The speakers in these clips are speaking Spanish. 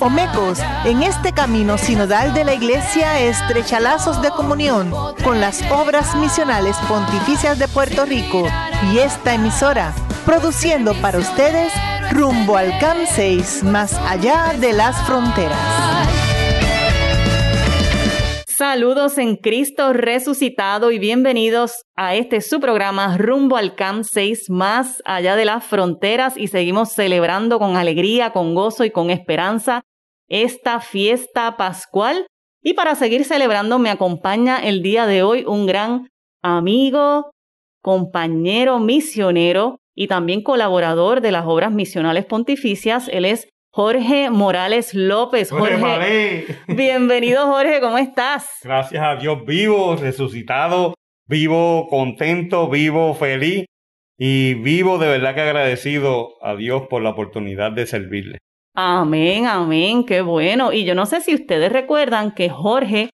Omecos, en este camino sinodal de la Iglesia estrecha lazos de comunión con las obras misionales pontificias de Puerto Rico y esta emisora, produciendo para ustedes rumbo al CAM 6, más allá de las fronteras. Saludos en Cristo resucitado y bienvenidos a este su programa Rumbo al CAM 6 más allá de las fronteras y seguimos celebrando con alegría, con gozo y con esperanza esta fiesta pascual. Y para seguir celebrando me acompaña el día de hoy un gran amigo, compañero misionero y también colaborador de las obras misionales pontificias. Él es Jorge Morales López. Jorge, bienvenido Jorge, ¿cómo estás? Gracias a Dios vivo, resucitado, vivo, contento, vivo, feliz y vivo de verdad que agradecido a Dios por la oportunidad de servirle. Amén, amén, qué bueno. Y yo no sé si ustedes recuerdan que Jorge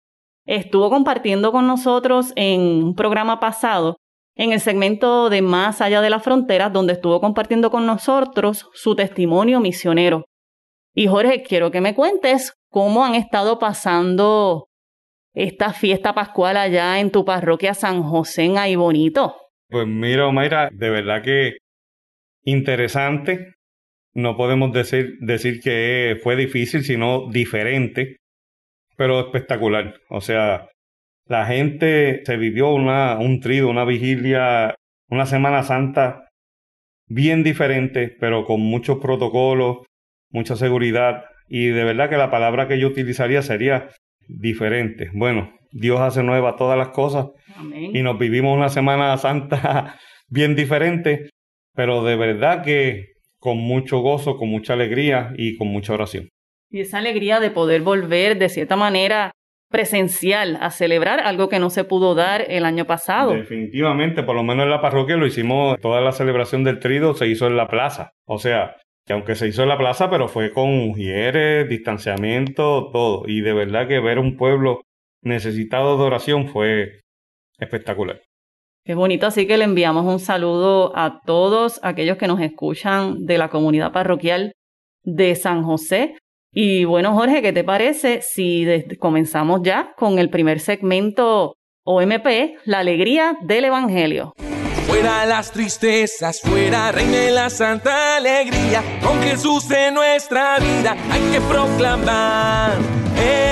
estuvo compartiendo con nosotros en un programa pasado en el segmento de Más allá de las fronteras, donde estuvo compartiendo con nosotros su testimonio misionero. Y Jorge, quiero que me cuentes cómo han estado pasando esta fiesta pascual allá en tu parroquia San José en Ahí Bonito. Pues mira, Mayra, de verdad que interesante. No podemos decir, decir que fue difícil, sino diferente, pero espectacular. O sea, la gente se vivió una, un trido, una vigilia, una Semana Santa bien diferente, pero con muchos protocolos, mucha seguridad y de verdad que la palabra que yo utilizaría sería diferente. Bueno, Dios hace nueva todas las cosas y nos vivimos una Semana Santa bien diferente, pero de verdad que con mucho gozo, con mucha alegría y con mucha oración. Y esa alegría de poder volver de cierta manera presencial a celebrar algo que no se pudo dar el año pasado. Definitivamente, por lo menos en la parroquia lo hicimos, toda la celebración del trido se hizo en la plaza. O sea, que aunque se hizo en la plaza, pero fue con mujeres, distanciamiento, todo. Y de verdad que ver un pueblo necesitado de oración fue espectacular. Qué bonito, así que le enviamos un saludo a todos aquellos que nos escuchan de la comunidad parroquial de San José. Y bueno, Jorge, ¿qué te parece si comenzamos ya con el primer segmento OMP, la alegría del Evangelio? Fuera las tristezas, fuera reine la santa alegría. Con Jesús en nuestra vida hay que proclamar. Eh,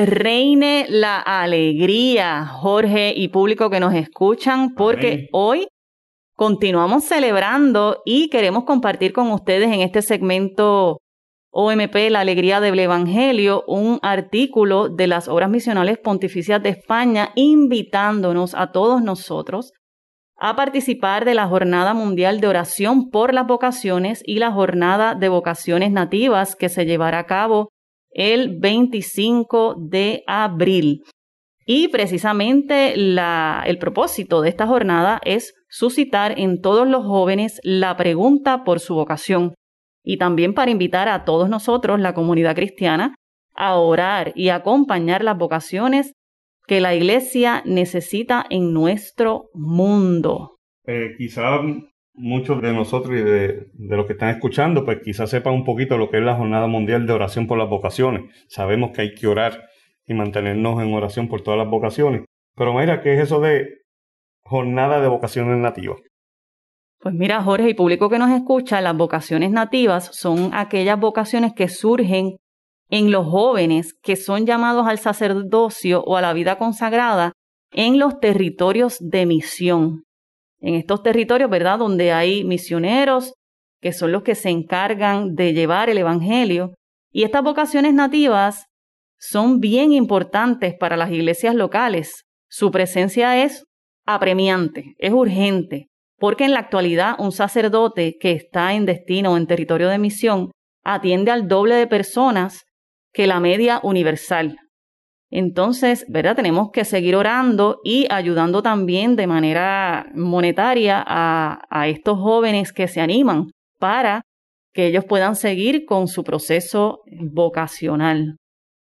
que reine la alegría, Jorge y público que nos escuchan, porque hoy continuamos celebrando y queremos compartir con ustedes en este segmento OMP, la alegría del Evangelio, un artículo de las obras misionales pontificias de España, invitándonos a todos nosotros a participar de la Jornada Mundial de Oración por las Vocaciones y la Jornada de Vocaciones Nativas que se llevará a cabo el 25 de abril. Y precisamente el propósito de esta jornada es suscitar en todos los jóvenes la pregunta por su vocación y también para invitar a todos nosotros, la comunidad cristiana, a orar y acompañar las vocaciones que la iglesia necesita en nuestro mundo. Eh, quizá muchos de nosotros y de, de, los que están escuchando, pues quizás sepan un poquito lo que es la Jornada Mundial de Oración por las Vocaciones. Sabemos que hay que orar y mantenernos en oración por todas las vocaciones. Pero mira, ¿qué es eso de Jornada de Vocaciones Nativas? Pues mira, Jorge y público que nos escucha, las vocaciones nativas son aquellas vocaciones que surgen en los jóvenes que son llamados al sacerdocio o a la vida consagrada en los territorios de misión. En estos territorios, ¿verdad? Donde hay misioneros que son los que se encargan de llevar el Evangelio. Y estas vocaciones nativas son bien importantes para las iglesias locales. Su presencia es apremiante, es urgente, porque en la actualidad un sacerdote que está en destino o en territorio de misión atiende al doble de personas que la media universal. Entonces, ¿verdad? Tenemos que seguir orando y ayudando también de manera monetaria a, estos jóvenes que se animan para que ellos puedan seguir con su proceso vocacional.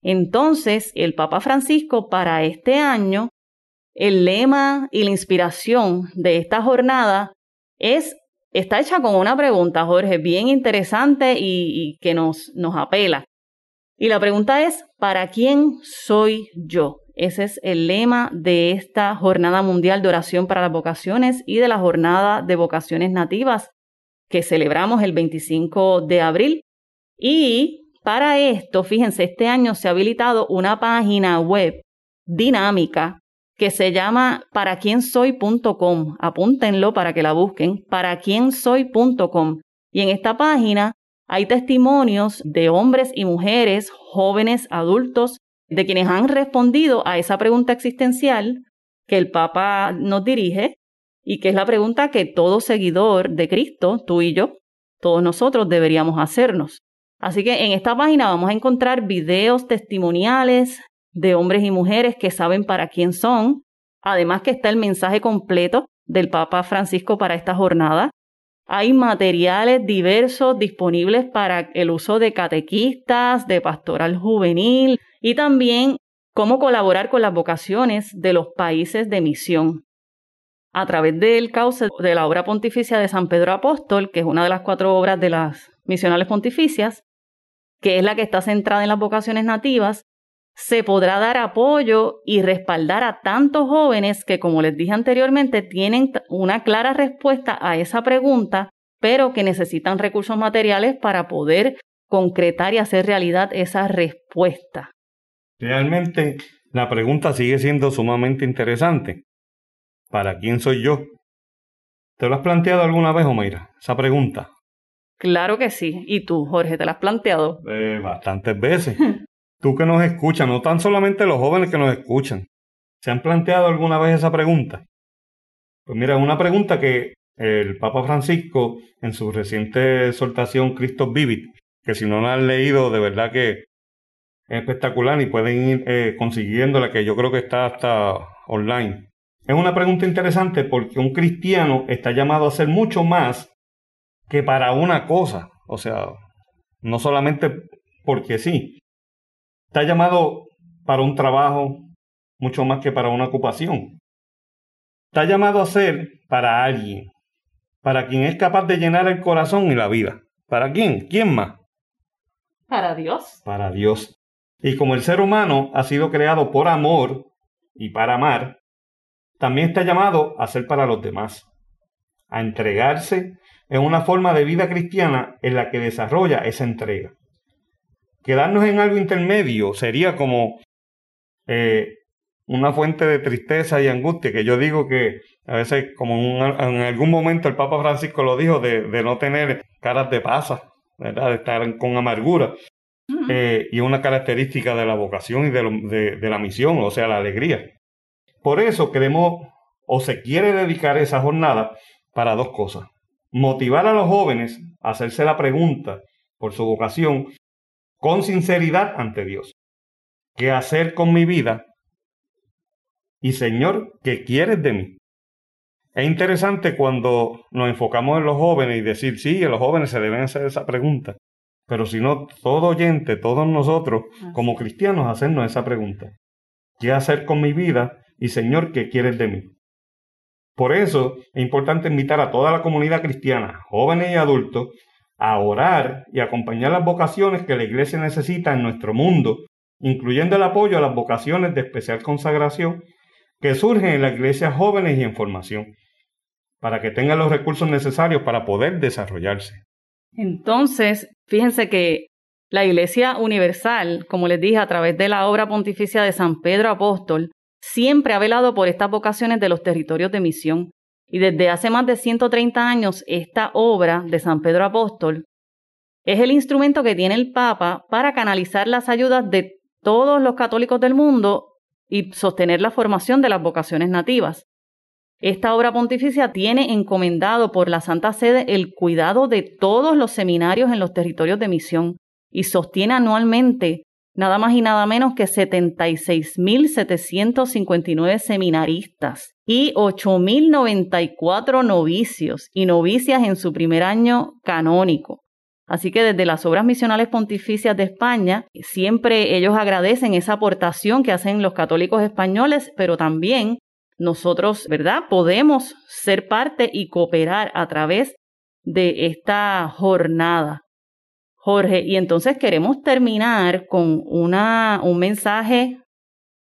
Entonces, el Papa Francisco para este año, el lema y la inspiración de esta jornada es, está hecha con una pregunta, Jorge, bien interesante y, y que nos, nos apela. Y la pregunta es, ¿para quién soy yo? Ese es el lema de esta Jornada Mundial de Oración para las Vocaciones y de la Jornada de Vocaciones Nativas que celebramos el 25 de abril. Y para esto, fíjense, este año se ha habilitado una página web dinámica que se llama paraquiensoy.com. Apúntenlo para que la busquen, paraquiensoy.com. Y en esta página hay testimonios de hombres y mujeres, jóvenes, adultos, de quienes han respondido a esa pregunta existencial que el Papa nos dirige y que es la pregunta que todo seguidor de Cristo, tú y yo, todos nosotros deberíamos hacernos. Así que en esta página vamos a encontrar videos testimoniales de hombres y mujeres que saben para quién son, además que está el mensaje completo del Papa Francisco para esta jornada. Hay materiales diversos disponibles para el uso de catequistas, de pastoral juvenil y también cómo colaborar con las vocaciones de los países de misión. A través del cauce de la obra pontificia de San Pedro Apóstol, que es una de las cuatro obras de las misionales pontificias, que es la que está centrada en las vocaciones nativas, se podrá dar apoyo y respaldar a tantos jóvenes que, como les dije anteriormente, tienen una clara respuesta a esa pregunta, pero que necesitan recursos materiales para poder concretar y hacer realidad esa respuesta. Realmente la pregunta sigue siendo sumamente interesante. ¿Para quién soy yo? ¿Te lo has planteado alguna vez, Omeira? Esa pregunta. Claro que sí. ¿Y tú, Jorge, te la has planteado? Eh, bastantes veces. tú que nos escuchas, no tan solamente los jóvenes que nos escuchan. ¿Se han planteado alguna vez esa pregunta? Pues mira, una pregunta que el Papa Francisco en su reciente exhortación Cristo Vivit, que si no la han leído, de verdad que es espectacular y pueden ir eh, consiguiéndola, que yo creo que está hasta online. Es una pregunta interesante porque un cristiano está llamado a ser mucho más que para una cosa. O sea, no solamente porque sí. Está llamado para un trabajo mucho más que para una ocupación. Está llamado a ser para alguien, para quien es capaz de llenar el corazón y la vida. ¿Para quién? ¿Quién más? Para Dios. Para Dios. Y como el ser humano ha sido creado por amor y para amar, también está llamado a ser para los demás, a entregarse en una forma de vida cristiana en la que desarrolla esa entrega. Quedarnos en algo intermedio sería como eh, una fuente de tristeza y angustia, que yo digo que a veces, como en, algún momento el Papa Francisco lo dijo, de, no tener caras de pasa, ¿verdad? de estar con amargura. Eh, y una característica de la vocación y de la misión, o sea, la alegría. Por eso queremos o se quiere dedicar esa jornada para dos cosas. Motivar a los jóvenes a hacerse la pregunta por su vocación con sinceridad ante Dios. ¿Qué hacer con mi vida? Y Señor, ¿qué quieres de mí? Es interesante cuando nos enfocamos en los jóvenes y decir, sí, los jóvenes se deben hacer esa pregunta. Pero si no, todo oyente, todos nosotros, como cristianos, hacernos esa pregunta. ¿Qué hacer con mi vida? y Señor, ¿qué quieres de mí? Por eso es importante invitar a toda la comunidad cristiana, jóvenes y adultos, a orar y acompañar las vocaciones que la Iglesia necesita en nuestro mundo, incluyendo el apoyo a las vocaciones de especial consagración que surgen en las iglesias jóvenes y en formación, para que tengan los recursos necesarios para poder desarrollarse. Entonces, fíjense que la Iglesia Universal, como les dije, a través de la obra pontificia de San Pedro Apóstol, siempre ha velado por estas vocaciones de los territorios de misión. Y desde hace más de 130 años, esta obra de San Pedro Apóstol es el instrumento que tiene el Papa para canalizar las ayudas de todos los católicos del mundo y sostener la formación de las vocaciones nativas. Esta obra pontificia tiene encomendado por la Santa Sede el cuidado de todos los seminarios en los territorios de misión y sostiene anualmente nada más y nada menos que 76.759 seminaristas y 8.094 novicios y novicias en su primer año canónico. Así que desde las obras misionales pontificias de España, siempre ellos agradecen esa aportación que hacen los católicos españoles, pero también nosotros, ¿verdad? Podemos ser parte y cooperar a través de esta jornada. Jorge, y entonces queremos terminar con una, un mensaje,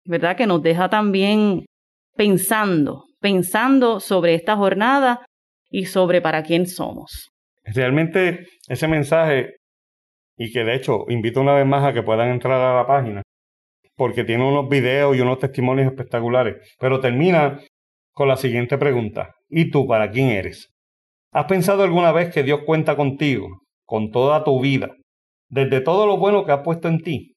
¿verdad? Que nos deja también pensando, pensando sobre esta jornada y sobre para quién somos. Realmente ese mensaje, y que de hecho invito una vez más a que puedan entrar a la página, porque tiene unos videos y unos testimonios espectaculares, pero termina con la siguiente pregunta. ¿Y tú para quién eres? ¿Has pensado alguna vez que Dios cuenta contigo, con toda tu vida, desde todo lo bueno que ha puesto en ti?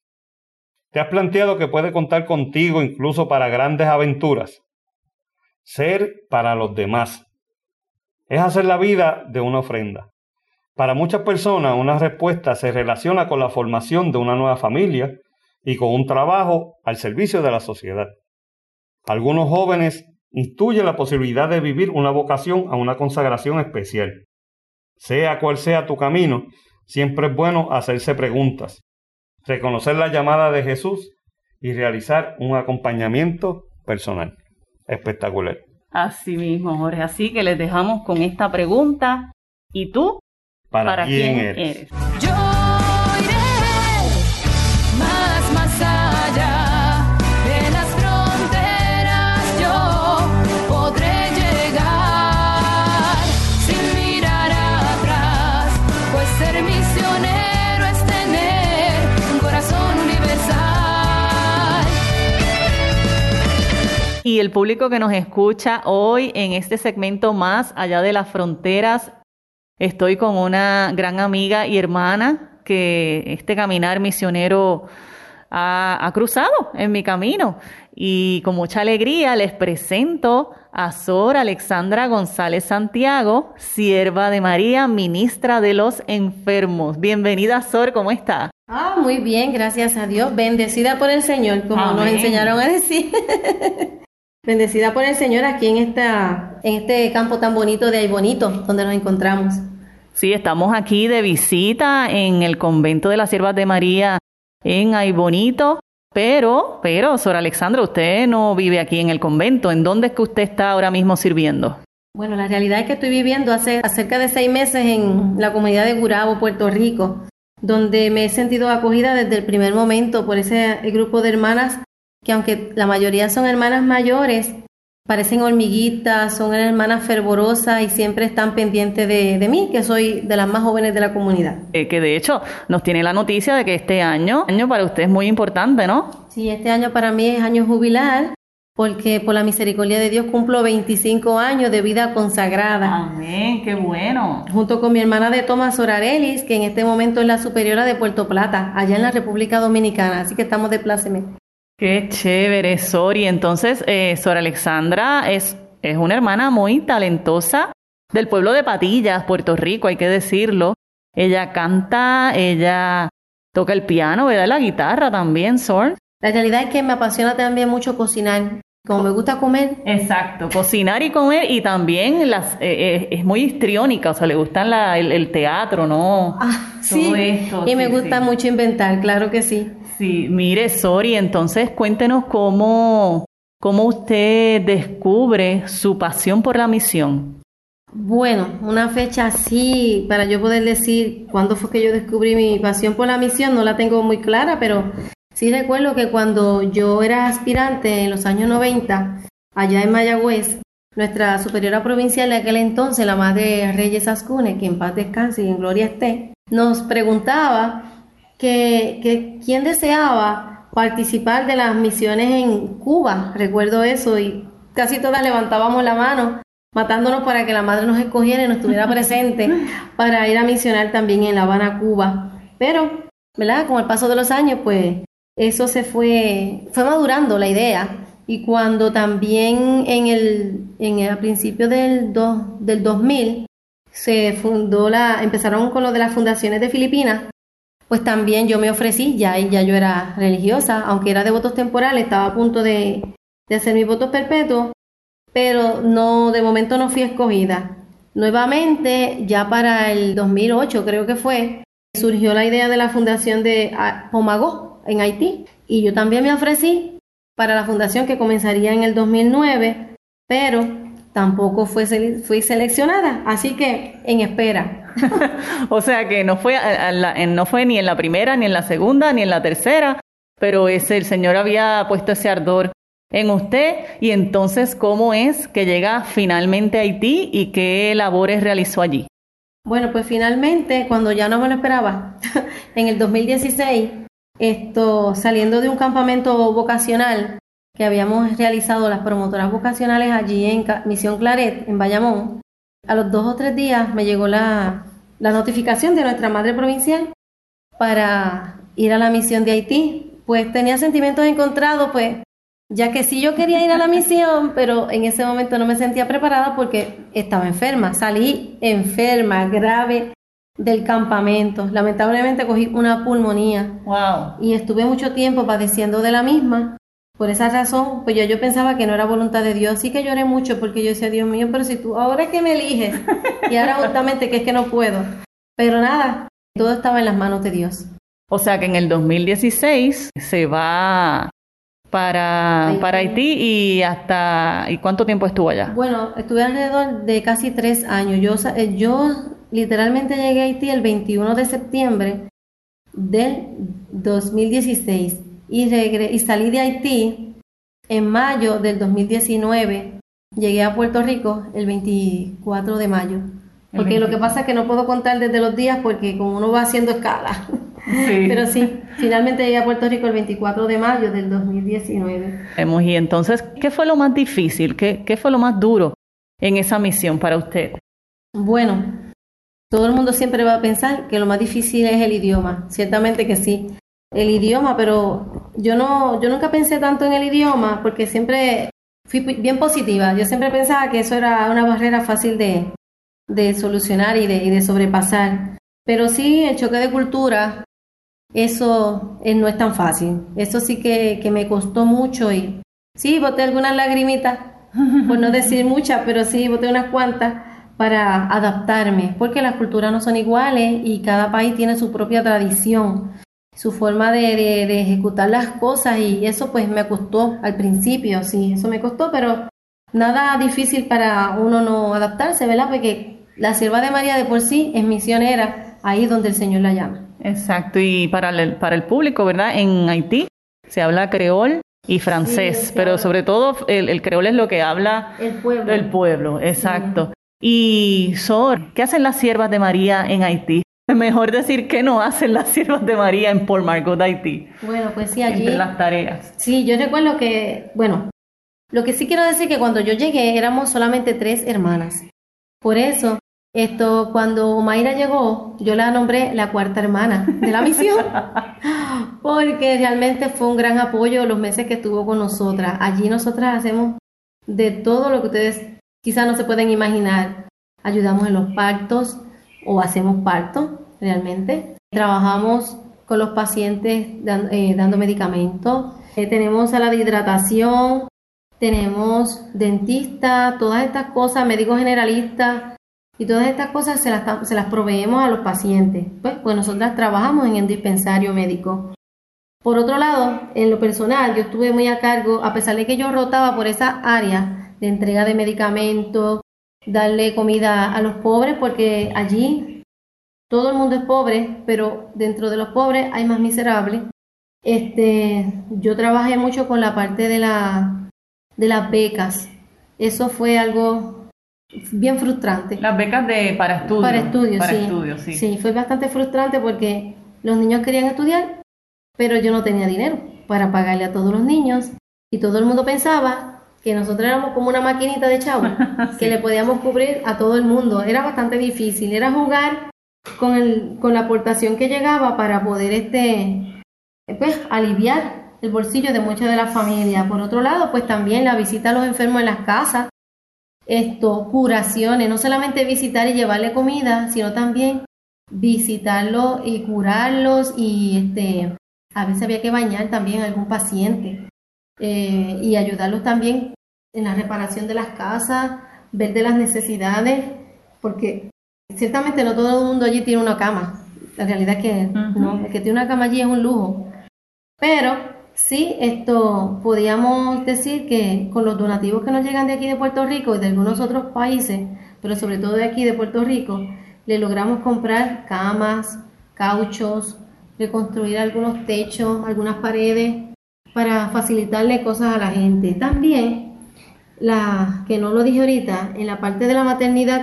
¿Te has planteado que puede contar contigo incluso para grandes aventuras? Ser para los demás. Es hacer la vida de una ofrenda. Para muchas personas una respuesta se relaciona con la formación de una nueva familia y con un trabajo al servicio de la sociedad. Algunos jóvenes intuyen la posibilidad de vivir una vocación a una consagración especial. Sea cual sea tu camino, siempre es bueno hacerse preguntas, reconocer la llamada de Jesús y realizar un acompañamiento personal. Espectacular. Así mismo, Jorge. Así que les dejamos con esta pregunta. ¿Y tú? ¿Para, quién, eres? Yo Y el público que nos escucha hoy en este segmento más allá de las fronteras, estoy con una gran amiga y hermana que este caminar misionero ha, ha cruzado en mi camino. Y con mucha alegría les presento a Sor Alexandra González Santiago, sierva de María, ministra de los enfermos. Bienvenida, Sor, ¿cómo está? Ah, muy bien, gracias a Dios. Bendecida por el Señor, como nos Amén. enseñaron a decir. Bendecida por el Señor aquí en esta, en este campo tan bonito de Ay Bonito, donde nos encontramos. Sí, estamos aquí de visita en el convento de las siervas de María en Ay Bonito. Pero, pero, Sor Alexandra, usted no vive aquí en el convento. ¿En dónde es que usted está ahora mismo sirviendo? Bueno, la realidad es que estoy viviendo hace cerca de seis meses en la comunidad de Gurabo, Puerto Rico, donde me he sentido acogida desde el primer momento por ese grupo de hermanas que aunque la mayoría son hermanas mayores, parecen hormiguitas, son hermanas fervorosas y siempre están pendientes de, de mí, que soy de las más jóvenes de la comunidad. Eh, que de hecho nos tiene la noticia de que este año, año para usted es muy importante, ¿no? Sí, este año para mí es año jubilar, porque por la misericordia de Dios cumplo 25 años de vida consagrada. Amén, qué bueno. Junto con mi hermana de Tomás Orarelis, que en este momento es la superiora de Puerto Plata, allá en la República Dominicana. Así que estamos de pláceme. Qué chévere, Sor. Y entonces, eh, Sor Alexandra es, es una hermana muy talentosa del pueblo de Patillas, Puerto Rico, hay que decirlo. Ella canta, ella toca el piano, ¿verdad? La guitarra también, Sor. La realidad es que me apasiona también mucho cocinar. Como me gusta comer, Exacto, cocinar y comer y también las, eh, eh, es muy histriónica, o sea, le gustan la, el, el teatro, ¿no? ah, sí, Todo esto, y me sí, gusta sí. mucho inventar, claro que sí. Sí, mire, Sori, entonces cuéntenos cómo, cómo usted descubre su pasión por la misión. Bueno, una fecha así para yo poder decir cuándo fue que yo descubrí mi pasión por la misión, no la tengo muy clara, pero sí recuerdo que cuando yo era aspirante en los años 90, allá en Mayagüez, nuestra superiora provincial de aquel entonces, la madre Reyes Ascune, que en paz descanse y en gloria esté, nos preguntaba que, que quién deseaba participar de las misiones en Cuba, recuerdo eso, y casi todas levantábamos la mano matándonos para que la madre nos escogiera y nos tuviera presente para ir a misionar también en La Habana, Cuba. Pero, ¿verdad? Con el paso de los años, pues eso se fue, fue madurando la idea. Y cuando también en el, en el a principio del, do- del 2000 se fundó la, empezaron con lo de las fundaciones de Filipinas, pues también yo me ofrecí, ya, ya yo era religiosa, aunque era de votos temporales, estaba a punto de, de hacer mis votos perpetuos, pero no, de momento no fui escogida. Nuevamente, ya para el 2008 creo que fue, surgió la idea de la fundación de ah, Pomagó en Haití y yo también me ofrecí para la fundación que comenzaría en el 2009, pero tampoco fue, fui seleccionada, así que en espera. O sea que no fue, a- la- no fue ni en la primera, ni en la segunda, ni en la tercera, pero ese, el Señor había puesto ese ardor en usted. Y entonces, ¿cómo es que llega finalmente a Haití y qué labores realizó allí? Bueno, pues finalmente, cuando ya no me lo esperaba, en el 2016, esto, saliendo de un campamento vocacional que habíamos realizado las promotoras vocacionales allí en Misión Claret, en Bayamón, a los dos o tres días me llegó la, la notificación de nuestra madre provincial para ir a la misión de Haití. Pues tenía sentimientos encontrados, pues, ya que sí yo quería ir a la misión, pero en ese momento no me sentía preparada porque estaba enferma. Salí enferma, grave del campamento. Lamentablemente cogí una pulmonía Wow. y estuve mucho tiempo padeciendo de la misma. Por esa razón, pues yo, yo pensaba que no era voluntad de Dios, sí que lloré mucho porque yo decía, Dios mío, pero si tú ahora es que me eliges, y ahora justamente que es que no puedo. Pero nada, todo estaba en las manos de Dios. O sea que en el 2016 se va para, Haití. para Haití y hasta... ¿Y cuánto tiempo estuvo allá? Bueno, estuve alrededor de casi tres años. Yo, eh, yo literalmente llegué a Haití el 21 de septiembre del 2016 y, regre- y salí de Haití en mayo del 2019. Llegué a Puerto Rico el 24 de mayo. Porque lo 24. que pasa es que no puedo contar desde los días porque como uno va haciendo escala. Sí. Pero sí, finalmente llegué a Puerto Rico el 24 de mayo del 2019. Hemos- Y entonces, ¿qué fue lo más difícil? ¿Qué, qué fue lo más duro en esa misión para usted? Bueno, todo el mundo siempre va a pensar que lo más difícil es el idioma. Ciertamente que sí, el idioma, pero yo no, yo nunca pensé tanto en el idioma porque siempre fui bien positiva. Yo siempre pensaba que eso era una barrera fácil de, de solucionar y de, y de sobrepasar. Pero sí, el choque de cultura, eso eh, no es tan fácil. Eso sí que, que me costó mucho y sí, boté algunas lagrimitas, por no decir muchas, pero sí, boté unas cuantas para adaptarme, porque las culturas no son iguales y cada país tiene su propia tradición, su forma de, de- de ejecutar las cosas y eso pues me costó al principio, sí, eso me costó, pero nada difícil para uno no adaptarse, ¿verdad? Porque la sierva de María de por sí es misionera, ahí es donde el Señor la llama. Exacto, y para el, para el público, ¿verdad? En Haití se habla creol y francés, Sí, pero sobre todo el, el creol es lo que habla El pueblo. el pueblo, exacto. Y Sor, ¿qué hacen las siervas de María en Haití? Es mejor decir qué no hacen las siervas de María en Port Margot, Haití, Bueno, pues sí, allí... entre las tareas. Sí, yo recuerdo que, bueno, lo que sí quiero decir que cuando yo llegué éramos solamente tres hermanas. Por eso, esto, cuando Mayra llegó, yo la nombré la cuarta hermana de la misión, porque realmente fue un gran apoyo los meses que estuvo con nosotras. Allí nosotras hacemos de todo lo que ustedes quizás no se pueden imaginar. Ayudamos en los partos o hacemos parto realmente. Trabajamos con los pacientes eh, dando medicamentos. Eh, tenemos sala de hidratación, tenemos dentista, todas estas cosas, médicos generalistas y todas estas cosas se las, se las proveemos a los pacientes. Pues, pues nosotras trabajamos en el dispensario médico. Por otro lado, en lo personal, yo estuve muy a cargo, a pesar de que yo rotaba por esa área de entrega de medicamentos, darle comida a los pobres, porque allí todo el mundo es pobre, pero dentro de los pobres hay más miserables. Este, yo trabajé mucho con la parte de la de las becas. Eso fue algo bien frustrante. Las becas de para estudios. Para estudios, para sí. estudios, sí. Sí, fue bastante frustrante porque los niños querían estudiar, pero yo no tenía dinero para pagarle a todos los niños y todo el mundo pensaba que nosotros éramos como una maquinita de chavo, que le podíamos cubrir a todo el mundo. Era bastante difícil, era jugar con, el, con la aportación que llegaba para poder este, pues, aliviar el bolsillo de muchas de las familias. Por otro lado, pues también la visita a los enfermos en las casas, esto, curaciones, no solamente visitar y llevarle comida, sino también visitarlos y curarlos y este, a veces había que bañar también a algún paciente eh, y ayudarlos también en la reparación de las casas, ver de las necesidades, porque ciertamente no todo el mundo allí tiene una cama. la realidad es que no, el que tiene una cama allí es un lujo. Pero sí, esto podríamos decir que con los donativos que nos llegan de aquí de Puerto Rico y de algunos otros países, pero sobre todo de aquí de Puerto Rico, le logramos comprar camas, cauchos, reconstruir algunos techos, algunas paredes para facilitarle cosas a la gente. También, la que no lo dije ahorita, en la parte de la maternidad,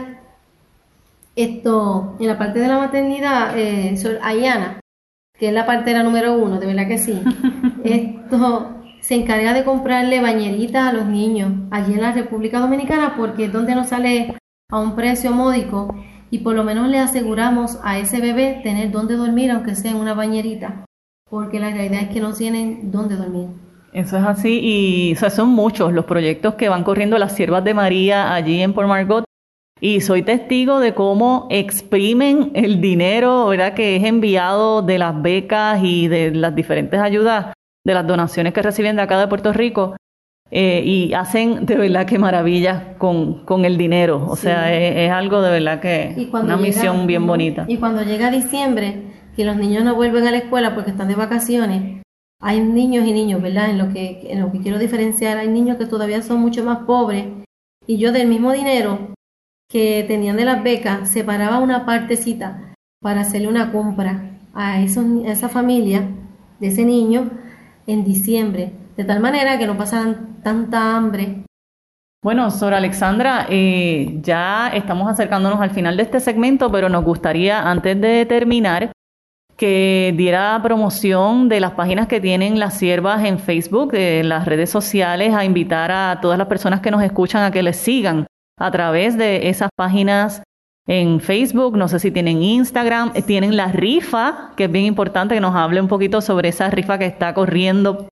esto, en la parte de la maternidad, eh, Sor Ayana, que es la partera número uno, de verdad que sí, esto se encarga de comprarle bañeritas a los niños allí en la República Dominicana porque es donde nos sale a un precio módico y por lo menos le aseguramos a ese bebé tener donde dormir aunque sea en una bañerita porque la realidad es que no tienen dónde dormir. Eso es así y son muchos los proyectos que van corriendo las siervas de María allí en Port Margot y soy testigo de cómo exprimen el dinero, ¿verdad? Que es enviado de las becas y de las diferentes ayudas, de las donaciones que reciben de acá de Puerto Rico. Eh, y hacen de verdad que maravillas con, con el dinero. O sea, es, algo de verdad que una misión bien bonita. Y cuando llega diciembre, que los niños no vuelven a la escuela porque están de vacaciones, hay niños y niños, ¿verdad? En lo que, en lo que quiero diferenciar, hay niños que todavía son mucho más pobres. Y yo del mismo dinero que tenían de las becas, separaba una partecita para hacerle una compra a, esos, esa familia de ese niño en diciembre, de tal manera que no pasaran tanta hambre. Bueno, Sora Alexandra, eh, ya estamos acercándonos al final de este segmento, pero nos gustaría, antes de terminar, que diera promoción de las páginas que tienen las siervas en Facebook, en las redes sociales, a invitar a todas las personas que nos escuchan a que les sigan a través de esas páginas en Facebook, no sé si tienen Instagram, eh, tienen la rifa, que es bien importante que nos hable un poquito sobre esa rifa que está corriendo.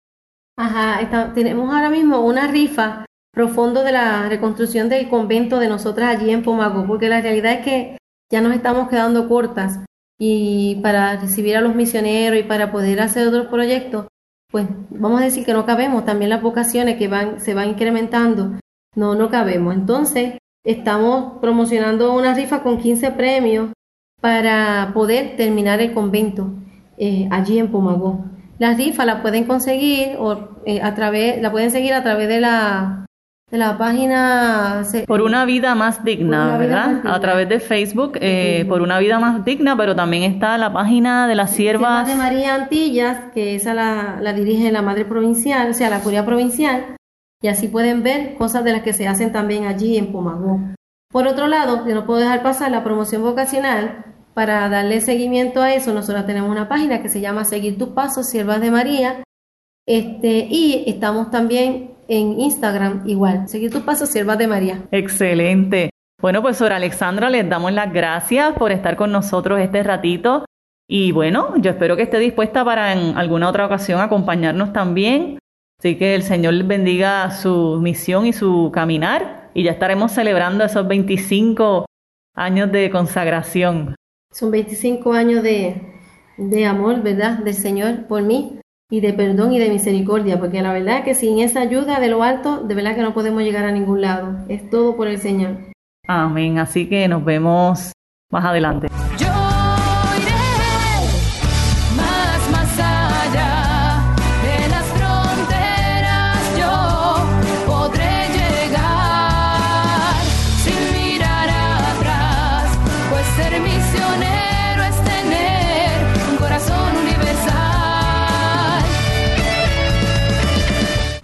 Ajá, tenemos ahora mismo una rifa profundo de la reconstrucción del convento de nosotras allí en Pomago, porque la realidad es que ya nos estamos quedando cortas y para recibir a los misioneros y para poder hacer otros proyectos, pues vamos a decir que no cabemos, también las vocaciones que van, se van incrementando no, no cabemos. Entonces, estamos promocionando una rifa con 15 premios para poder terminar el convento eh, allí en Pomagó. La rifa la pueden conseguir o, eh, a través, la pueden seguir a través de la de la página por una vida más digna, ¿verdad? A través de Facebook eh, por una vida más digna, pero también está la página de las siervas de María Antillas, que esa la, la dirige la madre provincial, o sea, la curia provincial, y así pueden ver cosas de las que se hacen también allí en Pomagó. Por otro lado, yo no puedo dejar pasar la promoción vocacional. Para darle seguimiento a eso, nosotros tenemos una página que se llama Seguir tus pasos, Siervas de María. Este, y estamos también en Instagram igual, Seguir tus pasos, Siervas de María. Excelente. Bueno, pues Sora Alexandra, les damos las gracias por estar con nosotros este ratito. Y bueno, yo espero que esté dispuesta para en alguna otra ocasión acompañarnos también Así que el Señor les bendiga su misión y su caminar y ya estaremos celebrando esos 25 años de consagración. Son 25 años de, de amor, ¿verdad? Del Señor por mí y de perdón y de misericordia, porque la verdad que sin esa ayuda de lo alto, de verdad que no podemos llegar a ningún lado. Es todo por el Señor. Amén. Así que nos vemos más adelante.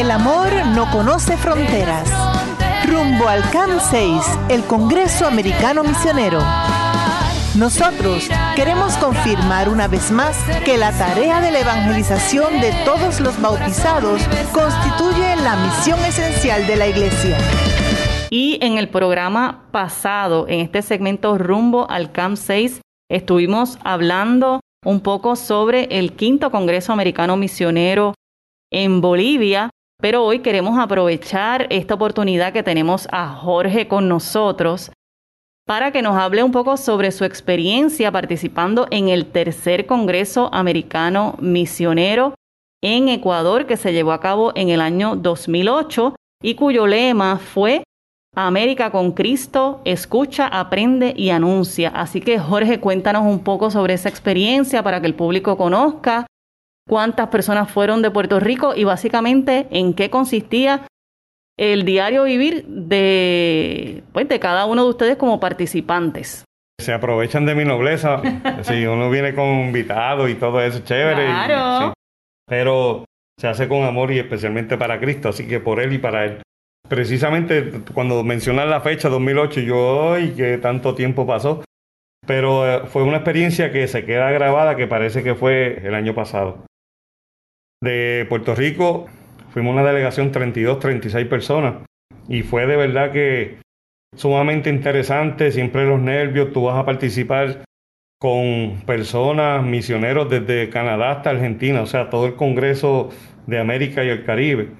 El amor no conoce fronteras. Rumbo al CAM 6, el Congreso Americano Misionero. Nosotros queremos confirmar una vez más que la tarea de la evangelización de todos los bautizados constituye la misión esencial de la Iglesia. Y en el programa pasado, en este segmento Rumbo al CAM 6, estuvimos hablando un poco sobre el quinto Congreso Americano Misionero en Bolivia, pero hoy queremos aprovechar esta oportunidad que tenemos a Jorge con nosotros para que nos hable un poco sobre su experiencia participando en el tercer Congreso Americano Misionero en Ecuador que se llevó a cabo en el año 2008 y cuyo lema fue América con Cristo, escucha, aprende y anuncia. Así que Jorge, cuéntanos un poco sobre esa experiencia para que el público conozca cuántas personas fueron de Puerto Rico y básicamente en qué consistía el diario vivir de, pues, de cada uno de ustedes como participantes. Se aprovechan de mi nobleza. si uno viene con invitado y todo eso, chévere. Claro. Pero se hace con amor y especialmente para Cristo, así que por Él y para Él. Precisamente cuando mencionas la fecha 2008, yo, ¡ay, que tanto tiempo pasó! Pero eh, fue una experiencia que se queda grabada que parece que fue el año pasado. De Puerto Rico fuimos una delegación 32, 36 personas y fue de verdad que sumamente interesante, siempre los nervios, tú vas a participar con personas, misioneros desde Canadá hasta Argentina, o sea, todo el Congreso de América y el Caribe.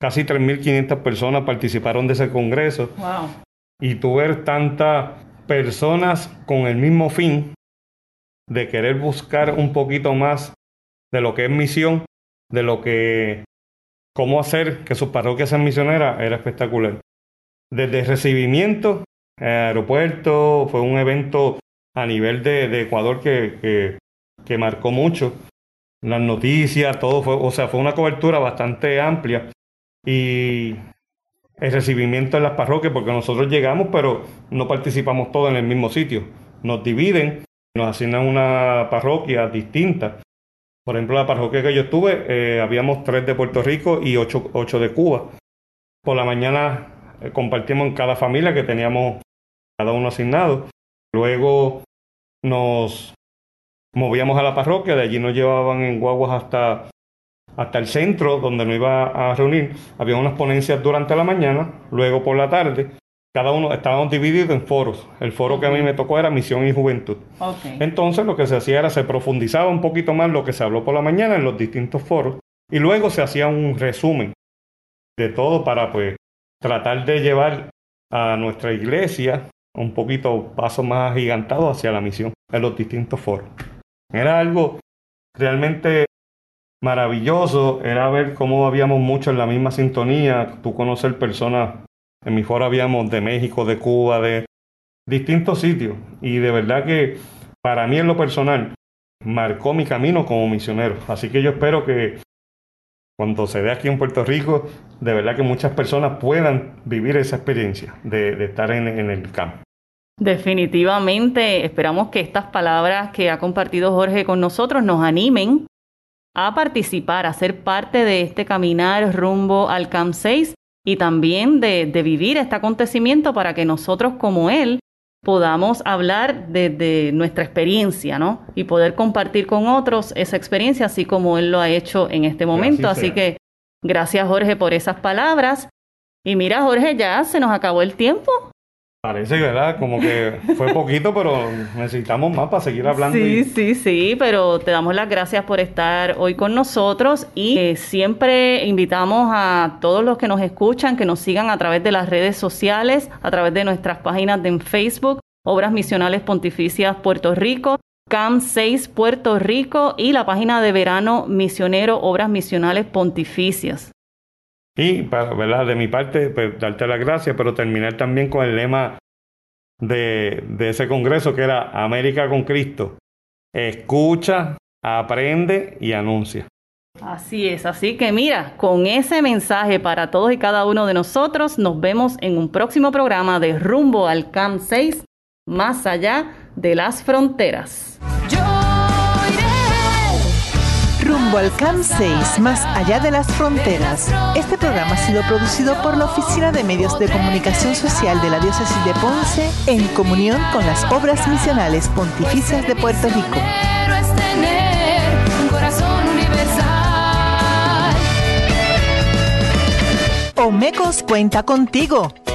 Casi 3.500 personas participaron de ese Congreso. Wow. Y tú ver tantas personas con el mismo fin de querer buscar un poquito más de lo que es misión, de lo que, cómo hacer que sus parroquias sean misioneras, era espectacular. Desde el recibimiento, eh, aeropuerto, fue un evento a nivel de, de Ecuador que, que, que marcó mucho. Las noticias, todo fue, o sea, fue una cobertura bastante amplia. Y el recibimiento en las parroquias, porque nosotros llegamos, pero no participamos todos en el mismo sitio. Nos dividen, nos asignan una parroquia distinta. Por ejemplo, la parroquia que yo estuve, eh, habíamos tres de Puerto Rico y ocho, ocho de Cuba. Por la mañana eh, compartimos en cada familia que teníamos cada uno asignado. Luego nos movíamos a la parroquia, de allí nos llevaban en guaguas hasta, hasta el centro donde nos iba a reunir. Había unas ponencias durante la mañana, luego por la tarde. Cada uno estábamos divididos en foros. El foro que a mí me tocó era Misión y Juventud. Okay. Entonces lo que se hacía era se profundizaba un poquito más lo que se habló por la mañana en los distintos foros y luego se hacía un resumen de todo para pues tratar de llevar a nuestra iglesia un poquito paso más agigantado hacia la misión en los distintos foros. Era algo realmente maravilloso, era ver cómo habíamos mucho en la misma sintonía, tú conocer personas, en mi foro habíamos de México, de Cuba, de distintos sitios y de verdad que para mí en lo personal marcó mi camino como misionero. Así que yo espero que cuando se dé aquí en Puerto Rico, de verdad que muchas personas puedan vivir esa experiencia de, estar en, el campo. Definitivamente esperamos que estas palabras que ha compartido Jorge con nosotros nos animen a participar, a ser parte de este caminar rumbo al CAMP 6 y también de, de vivir este acontecimiento para que nosotros como él podamos hablar desde nuestra experiencia, ¿no? Y poder compartir con otros esa experiencia, así como él lo ha hecho en este momento. así que gracias Jorge por esas palabras. Y mira Jorge, ya se nos acabó el tiempo. Parece, ¿verdad? Como que fue poquito, pero necesitamos más para seguir hablando. Sí, y- sí, sí, pero te damos las gracias por estar hoy con nosotros y eh, siempre invitamos a todos los que nos escuchan que nos sigan a través de las redes sociales, a través de nuestras páginas de en Facebook, Obras Misionales Pontificias Puerto Rico, CAM 6 Puerto Rico y la página de verano misionero Obras Misionales Pontificias. Y, para, ¿verdad? De mi parte, pues, darte las gracias, pero terminar también con el lema de, de ese congreso que era América con Cristo. Escucha, aprende y anuncia. Así es, así que mira, con ese mensaje para todos y cada uno de nosotros, nos vemos en un próximo programa de Rumbo al CAM 6, más allá de las fronteras. Yo Rumbo al CAM 6, más allá de las fronteras. Este programa ha sido producido por la Oficina de Medios de Comunicación Social de la Diócesis de Ponce en comunión con las obras misionales pontificias de Puerto Rico. Omecos cuenta contigo.